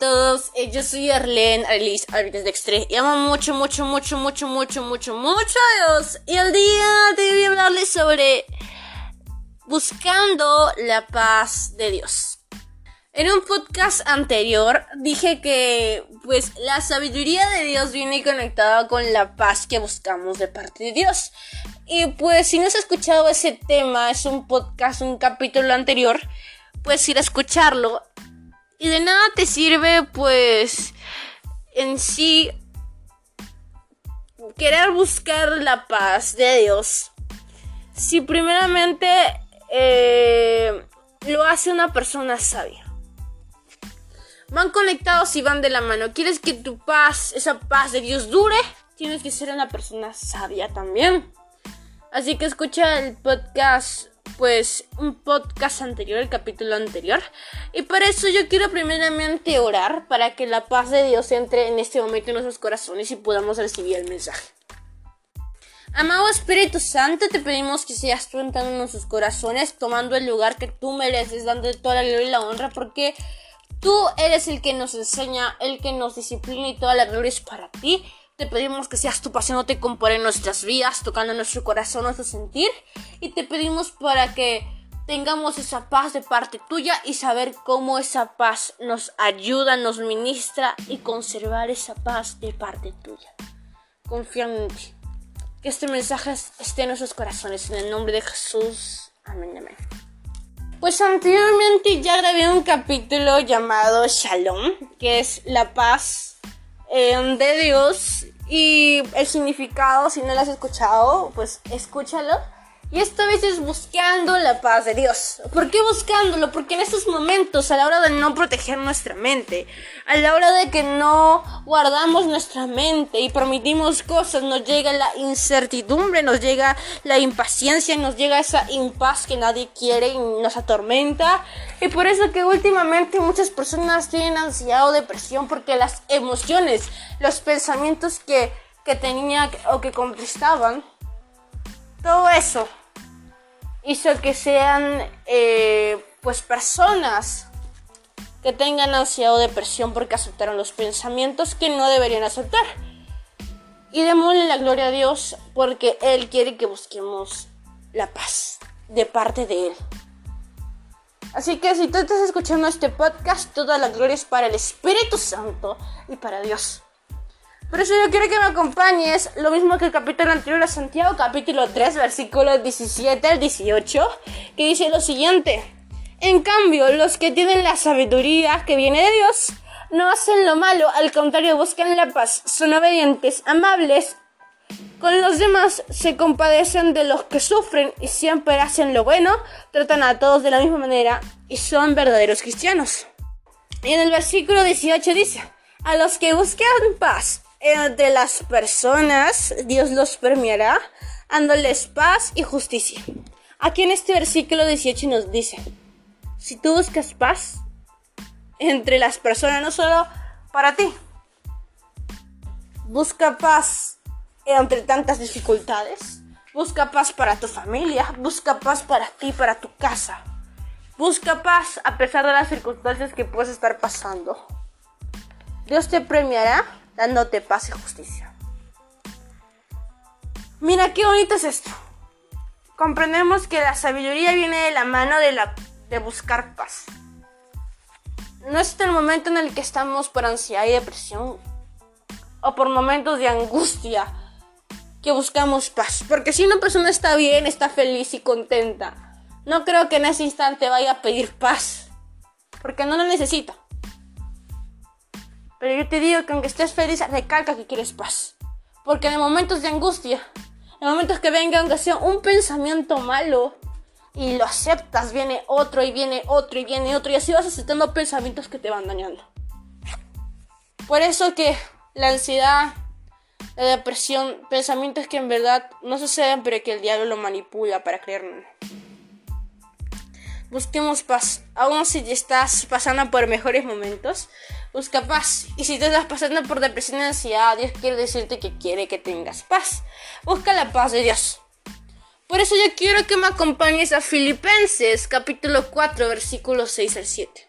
todos, eh, yo soy Arlene Arlis Arbitres Dextre y amo mucho, mucho, mucho, mucho, mucho, mucho, mucho a Dios. Y el día de hoy voy a hablarles sobre buscando la paz de Dios. En un podcast anterior dije que pues la sabiduría de Dios viene conectada con la paz que buscamos de parte de Dios. Y pues si no has escuchado ese tema, es un podcast, un capítulo anterior, pues ir a escucharlo y de nada te sirve, pues, en sí, querer buscar la paz de Dios. Si primeramente eh, lo hace una persona sabia. Van conectados y van de la mano. ¿Quieres que tu paz, esa paz de Dios dure? Tienes que ser una persona sabia también. Así que escucha el podcast pues un podcast anterior, el capítulo anterior. Y para eso yo quiero primeramente orar para que la paz de Dios entre en este momento en nuestros corazones y podamos recibir el mensaje. Amado Espíritu Santo, te pedimos que seas tú entrando en nuestros corazones, tomando el lugar que tú mereces, dando toda la gloria y la honra, porque tú eres el que nos enseña, el que nos disciplina y toda la gloria es para ti. Te pedimos que seas tu pasión, no te compore en nuestras vidas, tocando nuestro corazón, nuestro sentir. Y te pedimos para que tengamos esa paz de parte tuya y saber cómo esa paz nos ayuda, nos ministra y conservar esa paz de parte tuya. Confiando en ti. Que este mensaje esté en nuestros corazones. En el nombre de Jesús. Amén, amén. Pues anteriormente ya grabé un capítulo llamado Shalom, que es la paz eh, de Dios y el significado, si no lo has escuchado, pues escúchalo. Y esta vez es buscando la paz de Dios. ¿Por qué buscándolo? Porque en estos momentos, a la hora de no proteger nuestra mente, a la hora de que no guardamos nuestra mente y permitimos cosas, nos llega la incertidumbre, nos llega la impaciencia, nos llega esa impaz que nadie quiere y nos atormenta. Y por eso que últimamente muchas personas tienen ansiedad o depresión porque las emociones, los pensamientos que, que tenían o que conquistaban, todo eso hizo que sean eh, pues personas que tengan ansiedad o depresión porque aceptaron los pensamientos que no deberían aceptar. Y démosle la gloria a Dios porque Él quiere que busquemos la paz de parte de Él. Así que si tú estás escuchando este podcast, toda la gloria es para el Espíritu Santo y para Dios. Por eso yo quiero que me acompañes, lo mismo que el capítulo anterior a Santiago, capítulo 3, versículos 17 al 18, que dice lo siguiente. En cambio, los que tienen la sabiduría que viene de Dios, no hacen lo malo, al contrario, buscan la paz, son obedientes, amables, con los demás se compadecen de los que sufren y siempre hacen lo bueno, tratan a todos de la misma manera y son verdaderos cristianos. Y en el versículo 18 dice, a los que buscan paz entre las personas, Dios los premiará, dándoles paz y justicia. Aquí en este versículo 18 nos dice, si tú buscas paz entre las personas, no solo para ti, busca paz entre tantas dificultades, busca paz para tu familia, busca paz para ti, para tu casa, busca paz a pesar de las circunstancias que puedes estar pasando. Dios te premiará dándote paz y justicia. Mira qué bonito es esto. Comprendemos que la sabiduría viene de la mano de, la, de buscar paz. No es el momento en el que estamos por ansiedad y depresión o por momentos de angustia que buscamos paz. Porque si una persona está bien, está feliz y contenta, no creo que en ese instante vaya a pedir paz. Porque no lo necesita. Pero yo te digo que aunque estés feliz, recalca que quieres paz. Porque en momentos de angustia, en momentos que venga aunque sea un pensamiento malo y lo aceptas, viene otro y viene otro y viene otro y así vas aceptando pensamientos que te van dañando. Por eso que la ansiedad, la depresión, pensamientos que en verdad no suceden pero que el diablo lo manipula para creerlo. Busquemos paz, aún si estás pasando por mejores momentos busca paz. Y si te estás pasando por depresión y ansiedad, Dios quiere decirte que quiere que tengas paz. Busca la paz de Dios. Por eso yo quiero que me acompañes a Filipenses capítulo 4 versículos 6 al 7.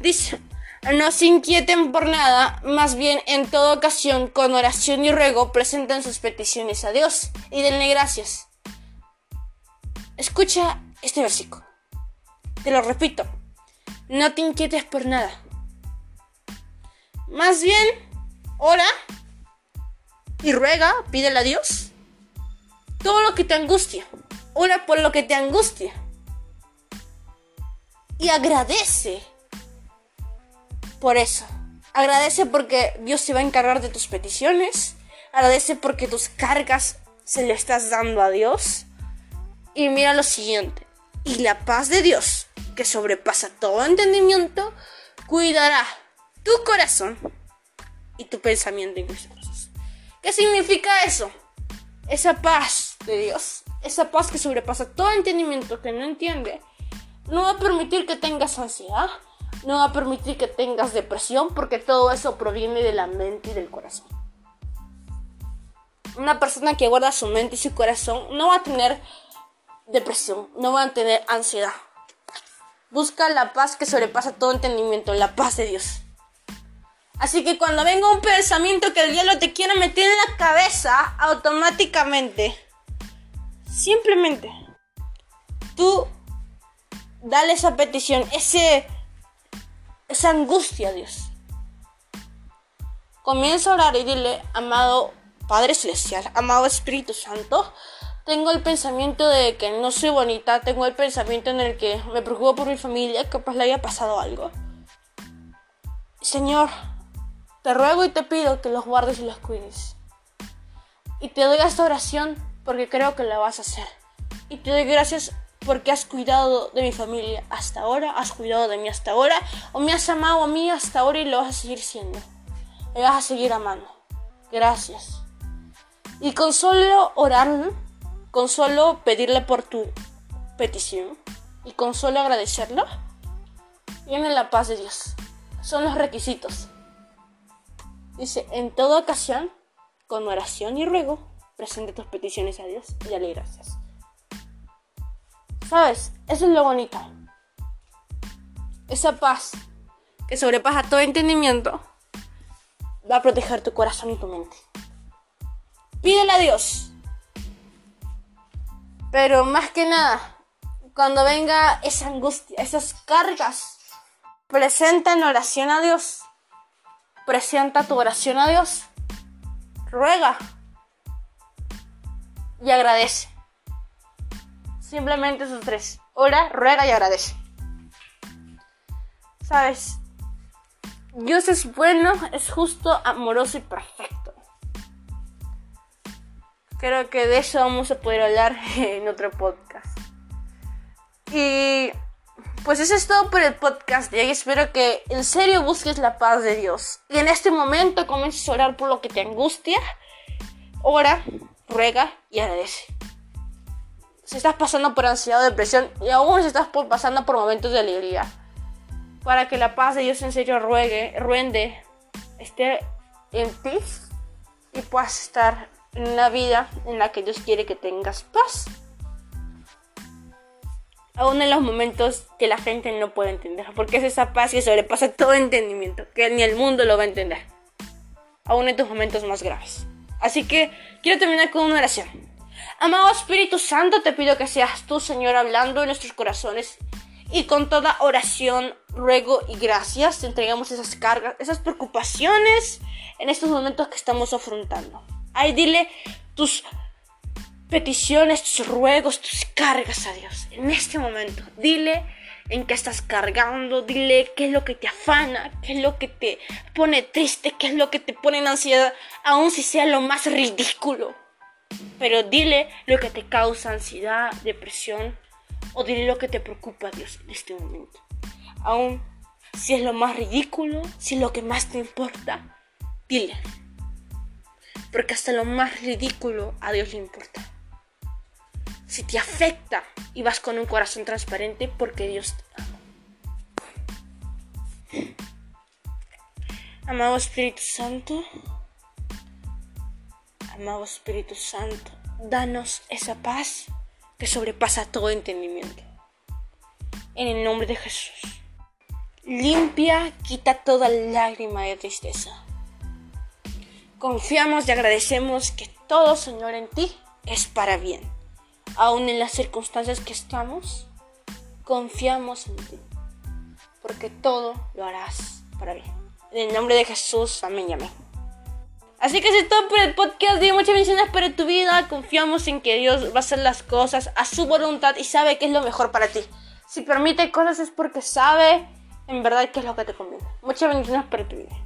Dice, No se inquieten por nada, más bien en toda ocasión, con oración y ruego, presenten sus peticiones a Dios y denle gracias. Escucha este versículo. Te lo repito. No te inquietes por nada. Más bien, ora y ruega, pídele a Dios todo lo que te angustia. Ora por lo que te angustia. Y agradece por eso. Agradece porque Dios se va a encargar de tus peticiones. Agradece porque tus cargas se le estás dando a Dios. Y mira lo siguiente. Y la paz de Dios, que sobrepasa todo entendimiento, cuidará tu corazón y tu pensamiento incluso. ¿Qué significa eso? Esa paz de Dios, esa paz que sobrepasa todo entendimiento que no entiende, no va a permitir que tengas ansiedad, no va a permitir que tengas depresión, porque todo eso proviene de la mente y del corazón. Una persona que guarda su mente y su corazón no va a tener depresión, no va a tener ansiedad. Busca la paz que sobrepasa todo entendimiento, la paz de Dios. Así que cuando venga un pensamiento que el diablo te quiera meter en la cabeza, automáticamente, simplemente, tú dale esa petición, ese, esa angustia a Dios. Comienza a orar y dile, amado Padre Celestial, amado Espíritu Santo, tengo el pensamiento de que no soy bonita, tengo el pensamiento en el que me preocupo por mi familia, capaz le haya pasado algo. Señor, te ruego y te pido que los guardes y los cuides. Y te doy esta oración porque creo que la vas a hacer. Y te doy gracias porque has cuidado de mi familia hasta ahora, has cuidado de mí hasta ahora, o me has amado a mí hasta ahora y lo vas a seguir siendo. Me vas a seguir amando. Gracias. Y con solo orar con solo pedirle por tu petición y con solo agradecerlo, viene la paz de Dios. Son los requisitos. Dice, en toda ocasión, con oración y ruego, presente tus peticiones a Dios y dale gracias. ¿Sabes? Eso es lo bonito. Esa paz que sobrepasa todo entendimiento va a proteger tu corazón y tu mente. Pídele a Dios pero más que nada, cuando venga esa angustia, esas cargas, presenta en oración a Dios. Presenta tu oración a Dios. Ruega. Y agradece. Simplemente esos tres. Ora, ruega y agradece. Sabes, Dios es bueno, es justo, amoroso y perfecto. Creo que de eso vamos a poder hablar en otro podcast. Y pues eso es todo por el podcast de. Espero que en serio busques la paz de Dios. Y en este momento comiences a orar por lo que te angustia. Ora, ruega y agradece. Si estás pasando por ansiedad o depresión y aún si estás pasando por momentos de alegría, para que la paz de Dios en serio ruegue, ruende, esté en ti y puedas estar una vida en la que Dios quiere que tengas paz. Aún en los momentos que la gente no puede entender, porque es esa paz que sobrepasa todo entendimiento, que ni el mundo lo va a entender. Aún en tus momentos más graves. Así que quiero terminar con una oración. Amado Espíritu Santo, te pido que seas tú, Señor, hablando en nuestros corazones y con toda oración, ruego y gracias te entregamos esas cargas, esas preocupaciones en estos momentos que estamos afrontando. Ay, dile tus peticiones, tus ruegos, tus cargas a Dios. En este momento, dile en qué estás cargando, dile qué es lo que te afana, qué es lo que te pone triste, qué es lo que te pone en ansiedad, aun si sea lo más ridículo. Pero dile lo que te causa ansiedad, depresión, o dile lo que te preocupa a Dios en este momento. Aun si es lo más ridículo, si es lo que más te importa, dile porque hasta lo más ridículo a Dios le importa. Si te afecta y vas con un corazón transparente, porque Dios te ama. Amado Espíritu Santo, amado Espíritu Santo, danos esa paz que sobrepasa todo entendimiento. En el nombre de Jesús. limpia, quita toda lágrima de tristeza. Confiamos y agradecemos que todo, Señor, en ti es para bien. Aún en las circunstancias que estamos, confiamos en ti. Porque todo lo harás para bien. En el nombre de Jesús, amén y amén. Así que es todo por el podcast de muchas bendiciones para tu vida. Confiamos en que Dios va a hacer las cosas a su voluntad y sabe que es lo mejor para ti. Si permite cosas es porque sabe en verdad qué es lo que te conviene. Muchas bendiciones para tu vida.